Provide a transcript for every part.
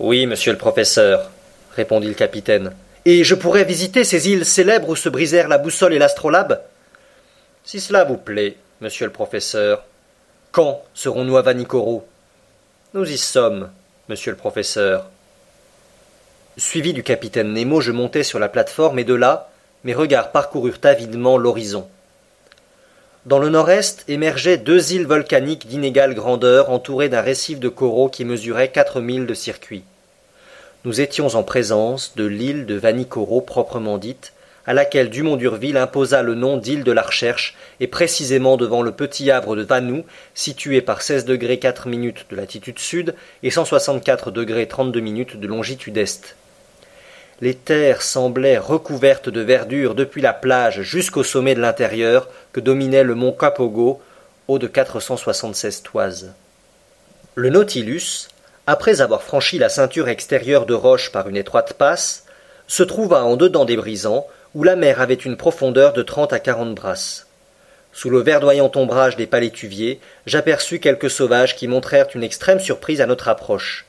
Oui, monsieur le professeur, répondit le capitaine. Et je pourrais visiter ces îles célèbres où se brisèrent la boussole et l'astrolabe? Si cela vous plaît, monsieur le professeur. Quand serons-nous à Vanikoro? Nous y sommes, monsieur le professeur. Suivi du capitaine Nemo, je montai sur la plateforme et de là, mes regards parcoururent avidement l'horizon. Dans le nord-est émergeaient deux îles volcaniques d'inégale grandeur entourées d'un récif de coraux qui mesurait quatre milles de circuit. Nous étions en présence de l'île de Vanikoro proprement dite, à laquelle Dumont d'Urville imposa le nom d'île de la Recherche, et précisément devant le petit havre de Vanou, situé par 16 degrés 4 minutes de latitude sud et 164 degrés 32 minutes de longitude est. Les terres semblaient recouvertes de verdure depuis la plage jusqu'au sommet de l'intérieur que dominait le mont Capogo, haut de 476 toises. Le Nautilus, après avoir franchi la ceinture extérieure de roches par une étroite passe, se trouva en dedans des brisants, où la mer avait une profondeur de trente à quarante brasses. Sous le verdoyant ombrage des palétuviers, j'aperçus quelques sauvages qui montrèrent une extrême surprise à notre approche.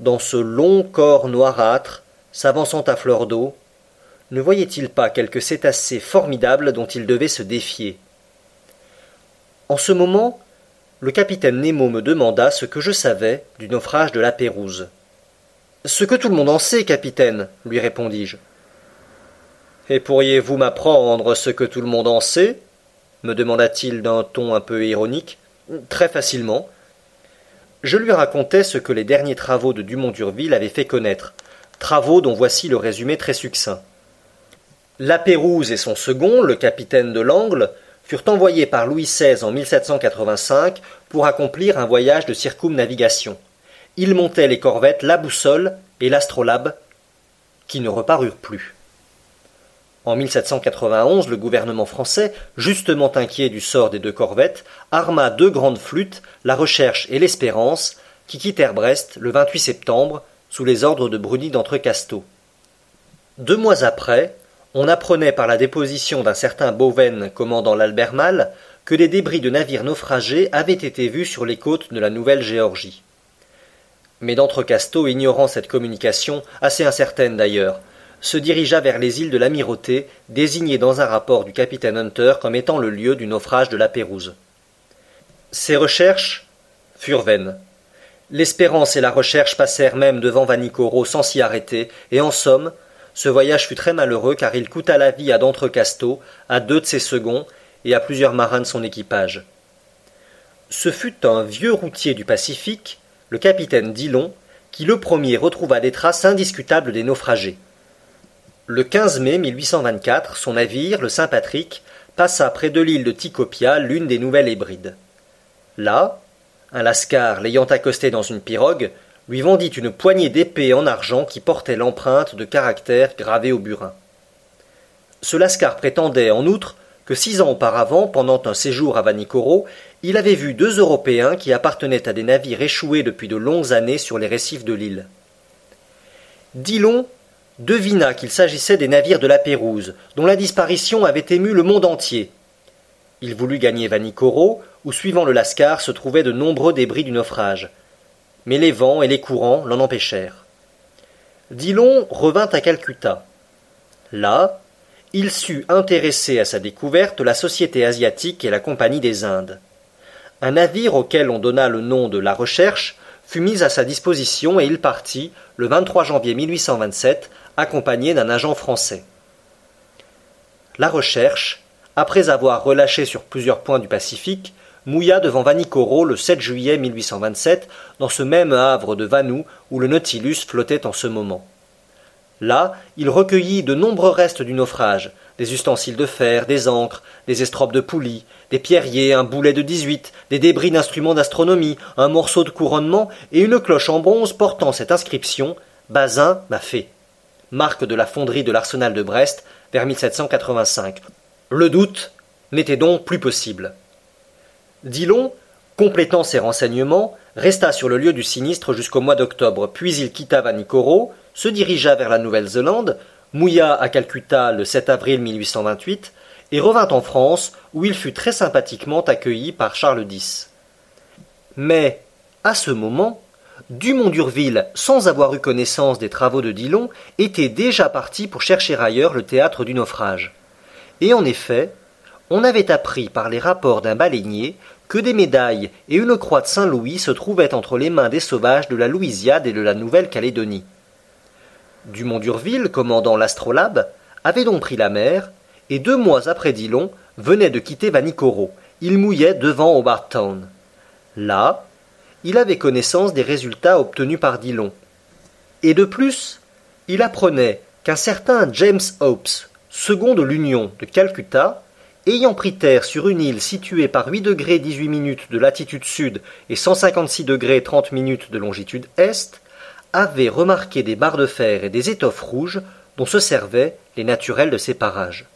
Dans ce long corps noirâtre, s'avançant à fleur d'eau, ne voyait-il pas quelques cétacés formidables dont il devait se défier? En ce moment, le capitaine Nemo me demanda ce que je savais du naufrage de la Pérouse. Ce que tout le monde en sait, capitaine, lui répondis-je. Et pourriez-vous m'apprendre ce que tout le monde en sait? me demanda-t-il d'un ton un peu ironique. Très facilement. Je lui racontai ce que les derniers travaux de Dumont d'Urville avaient fait connaître, travaux dont voici le résumé très succinct. La Pérouse et son second, le capitaine de l'Angle, furent envoyés par Louis XVI en 1785 pour accomplir un voyage de circumnavigation. Ils montaient les corvettes La Boussole et l'Astrolabe, qui ne reparurent plus. En 1791, le gouvernement français, justement inquiet du sort des deux corvettes, arma deux grandes flûtes, la Recherche et l'Espérance, qui quittèrent Brest le 28 septembre sous les ordres de Bruni d'Entrecasteaux. Deux mois après, on apprenait par la déposition d'un certain Boven commandant l'Albermal que des débris de navires naufragés avaient été vus sur les côtes de la Nouvelle-Géorgie. Mais d'Entrecasteaux, ignorant cette communication, assez incertaine d'ailleurs, se dirigea vers les îles de l'Amirauté, désignées dans un rapport du capitaine Hunter comme étant le lieu du naufrage de la Pérouse. Ces recherches furent vaines. L'Espérance et la Recherche passèrent même devant Vanikoro sans s'y arrêter, et en somme, ce voyage fut très malheureux car il coûta la vie à d'Entrecasteaux, à deux de ses seconds et à plusieurs marins de son équipage. Ce fut un vieux routier du Pacifique, le capitaine Dillon, qui le premier retrouva des traces indiscutables des naufragés. Le 15 mai 1824, son navire, le Saint-Patrick, passa près de l'île de Tikopia, l'une des Nouvelles Hébrides. Là, un lascar l'ayant accosté dans une pirogue, lui vendit une poignée d'épées en argent qui portait l'empreinte de caractères gravés au burin. Ce lascar prétendait, en outre, que six ans auparavant, pendant un séjour à Vanikoro, il avait vu deux Européens qui appartenaient à des navires échoués depuis de longues années sur les récifs de l'île. Dillon devina qu'il s'agissait des navires de la Pérouse, dont la disparition avait ému le monde entier. Il voulut gagner Vanikoro, où suivant le Lascar se trouvaient de nombreux débris du naufrage. Mais les vents et les courants l'en empêchèrent. Dillon revint à Calcutta. Là, il sut intéresser à sa découverte la Société asiatique et la Compagnie des Indes. Un navire auquel on donna le nom de La Recherche fut mis à sa disposition et il partit, le 23 janvier 1827, accompagné d'un agent français. La recherche, après avoir relâché sur plusieurs points du Pacifique, mouilla devant Vanikoro le 7 juillet 1827 dans ce même havre de Vanou où le Nautilus flottait en ce moment. Là, il recueillit de nombreux restes du naufrage, des ustensiles de fer, des ancres, des estropes de poulies, des pierriers, un boulet de dix-huit, des débris d'instruments d'astronomie, un morceau de couronnement et une cloche en bronze portant cette inscription Bazin m'a fait marque de la fonderie de l'arsenal de Brest, vers 1785. Le doute n'était donc plus possible. Dillon, complétant ses renseignements, resta sur le lieu du sinistre jusqu'au mois d'octobre, puis il quitta Vanikoro, se dirigea vers la Nouvelle-Zélande, mouilla à Calcutta le 7 avril 1828 et revint en France où il fut très sympathiquement accueilli par Charles X. Mais, à ce moment, Dumont d'Urville, sans avoir eu connaissance des travaux de Dillon, était déjà parti pour chercher ailleurs le théâtre du naufrage. Et en effet, on avait appris par les rapports d'un baleinier que des médailles et une croix de Saint-Louis se trouvaient entre les mains des sauvages de la Louisiade et de la Nouvelle-Calédonie. Dumont d'Urville, commandant l'astrolabe, avait donc pris la mer, et deux mois après Dillon, venait de quitter Vanikoro. Il mouillait devant Hobart Town. Là, il avait connaissance des résultats obtenus par Dillon. Et de plus, il apprenait qu'un certain James Hopes, second de l'Union de Calcutta, ayant pris terre sur une île située par 8 degrés 18 minutes de latitude sud et 156 degrés 30 minutes de longitude est, avait remarqué des barres de fer et des étoffes rouges dont se servaient les naturels de ces parages.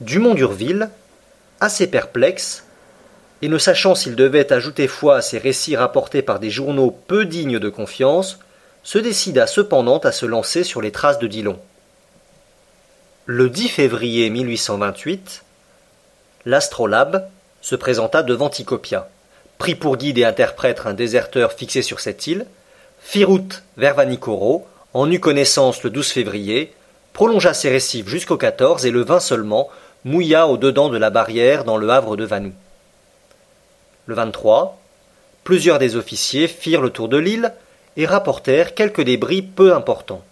Dumont d'Urville, assez perplexe, et ne sachant s'il devait ajouter foi à ces récits rapportés par des journaux peu dignes de confiance, se décida cependant à se lancer sur les traces de Dillon. Le 10 février 1828, l'astrolabe se présenta devant Ticopia, prit pour guide et interprète un déserteur fixé sur cette île, fit route vers Vanikoro, en eut connaissance le 12 février, prolongea ses récifs jusqu'au 14 et le 20 seulement mouilla au dedans de la barrière dans le havre de Vanou. Le 23, plusieurs des officiers firent le tour de l'île et rapportèrent quelques débris peu importants.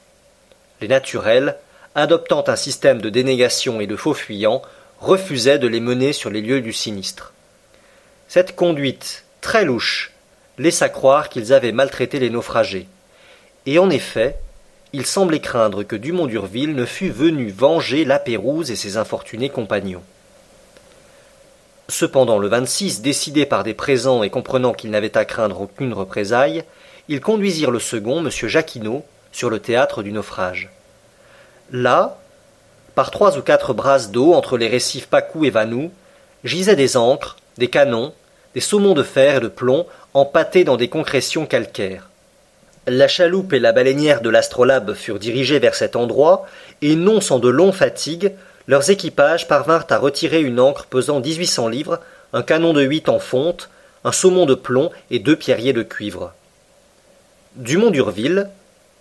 Les naturels adoptant un système de dénégation et de faux fuyants, refusaient de les mener sur les lieux du sinistre. Cette conduite très louche laissa croire qu'ils avaient maltraité les naufragés. Et en effet, il semblait craindre que Dumont d'Urville ne fût venu venger la Pérouse et ses infortunés compagnons. Cependant, le 26, décidé par des présents et comprenant qu'ils n'avaient à craindre aucune représaille, ils conduisirent le second, M. Jacquinot, sur le théâtre du naufrage. Là, par trois ou quatre brasses d'eau entre les récifs Pacou et Vanou, gisaient des ancres, des canons, des saumons de fer et de plomb empâtés dans des concrétions calcaires. La chaloupe et la baleinière de l'astrolabe furent dirigées vers cet endroit, et non sans de longues fatigues, leurs équipages parvinrent à retirer une ancre pesant dix-huit cents livres, un canon de huit en fonte, un saumon de plomb et deux pierriers de cuivre. Dumont d'Urville,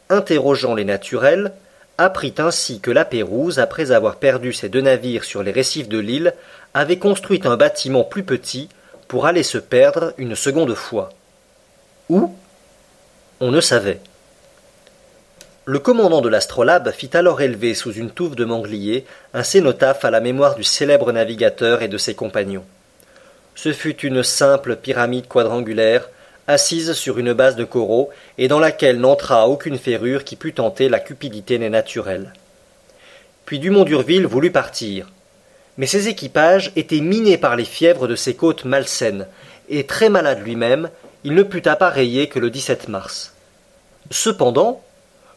interrogeant les naturels, apprit ainsi que la Pérouse, après avoir perdu ses deux navires sur les récifs de l'île, avait construit un bâtiment plus petit pour aller se perdre une seconde fois. Où? On ne savait. Le commandant de l'astrolabe fit alors élever sous une touffe de mangliers un cénotaphe à la mémoire du célèbre navigateur et de ses compagnons. Ce fut une simple pyramide quadrangulaire assise sur une base de coraux, et dans laquelle n'entra aucune ferrure qui pût tenter la cupidité des naturels. Puis Dumont d'Urville voulut partir. Mais ses équipages étaient minés par les fièvres de ces côtes malsaines, et très malade lui-même, il ne put appareiller que le 17 mars. Cependant,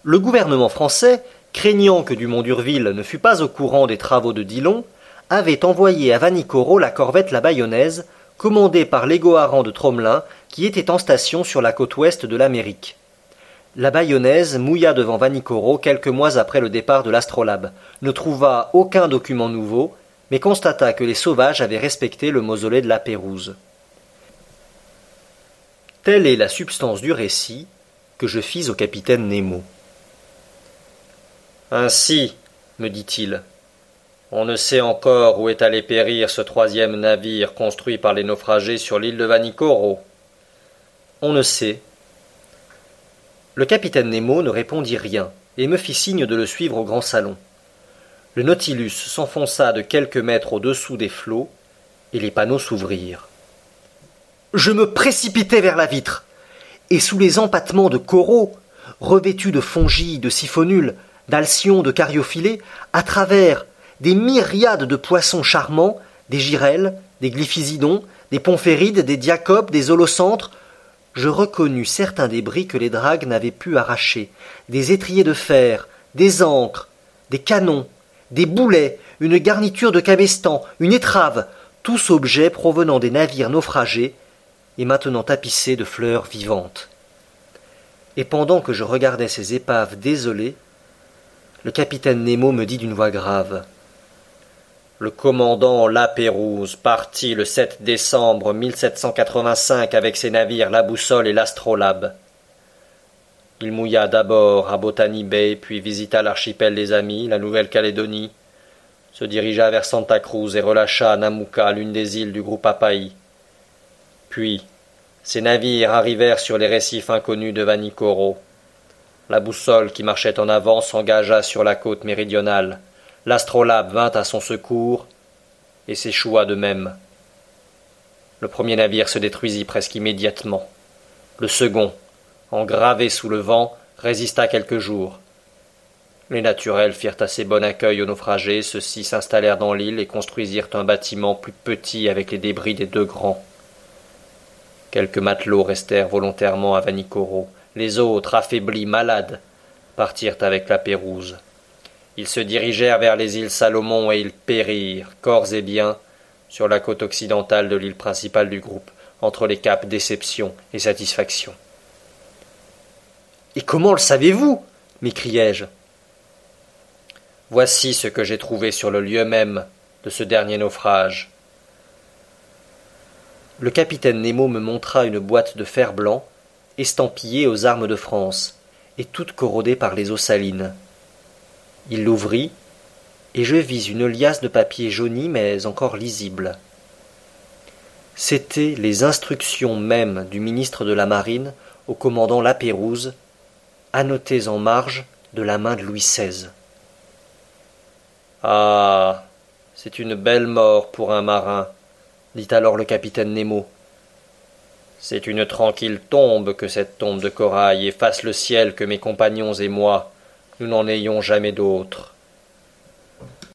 le gouvernement français, craignant que Dumont d'Urville ne fût pas au courant des travaux de Dillon, avait envoyé à Vanikoro la corvette La Bayonnaise, commandée par l'Égoharan de Tromelin, qui était en station sur la côte ouest de l'Amérique. La bayonnaise mouilla devant Vanikoro quelques mois après le départ de l'astrolabe, ne trouva aucun document nouveau, mais constata que les sauvages avaient respecté le mausolée de la Pérouse. Telle est la substance du récit que je fis au capitaine Nemo. Ainsi, me dit-il, on ne sait encore où est allé périr ce troisième navire construit par les naufragés sur l'île de Vanikoro. On ne sait. Le capitaine Nemo ne répondit rien et me fit signe de le suivre au grand salon. Le Nautilus s'enfonça de quelques mètres au-dessous des flots et les panneaux s'ouvrirent. Je me précipitai vers la vitre et sous les empattements de coraux, revêtus de fongies, de siphonules, d'alcyons, de cariophyllées, à travers des myriades de poissons charmants, des girelles, des glyphisidons, des pomphérides, des diacopes, des holocentres, je reconnus certains débris que les dragues n'avaient pu arracher, des étriers de fer, des ancres, des canons, des boulets, une garniture de cabestan, une étrave, tous objets provenant des navires naufragés et maintenant tapissés de fleurs vivantes. Et pendant que je regardais ces épaves désolées, le capitaine Nemo me dit d'une voix grave le commandant Lapérouse partit le 7 décembre 1785 avec ses navires La Boussole et l'Astrolabe. Il mouilla d'abord à Botany Bay, puis visita l'archipel des Amis, la Nouvelle-Calédonie, se dirigea vers Santa Cruz et relâcha à Namuka, l'une des îles du groupe Apaï. Puis, ses navires arrivèrent sur les récifs inconnus de Vanikoro. La boussole qui marchait en avant s'engagea sur la côte méridionale. L'astrolabe vint à son secours et s'échoua de même. Le premier navire se détruisit presque immédiatement. Le second, engravé sous le vent, résista quelques jours. Les naturels firent assez bon accueil aux naufragés, ceux-ci s'installèrent dans l'île et construisirent un bâtiment plus petit avec les débris des deux grands. Quelques matelots restèrent volontairement à Vanikoro. Les autres, affaiblis, malades, partirent avec la Pérouse. Ils se dirigèrent vers les îles Salomon et ils périrent, corps et biens, sur la côte occidentale de l'île principale du groupe, entre les caps Déception et Satisfaction. Et comment le savez-vous? m'écriai-je. Voici ce que j'ai trouvé sur le lieu même de ce dernier naufrage. Le capitaine Nemo me montra une boîte de fer blanc, estampillée aux armes de France, et toute corrodée par les eaux salines. Il l'ouvrit, et je vis une liasse de papier jauni mais encore lisible. C'étaient les instructions mêmes du ministre de la Marine au commandant Lapérouse, annotées en marge de la main de Louis XVI. Ah. C'est une belle mort pour un marin, dit alors le capitaine Nemo. C'est une tranquille tombe que cette tombe de corail, et fasse le ciel que mes compagnons et moi, nous n'en ayons jamais d'autre.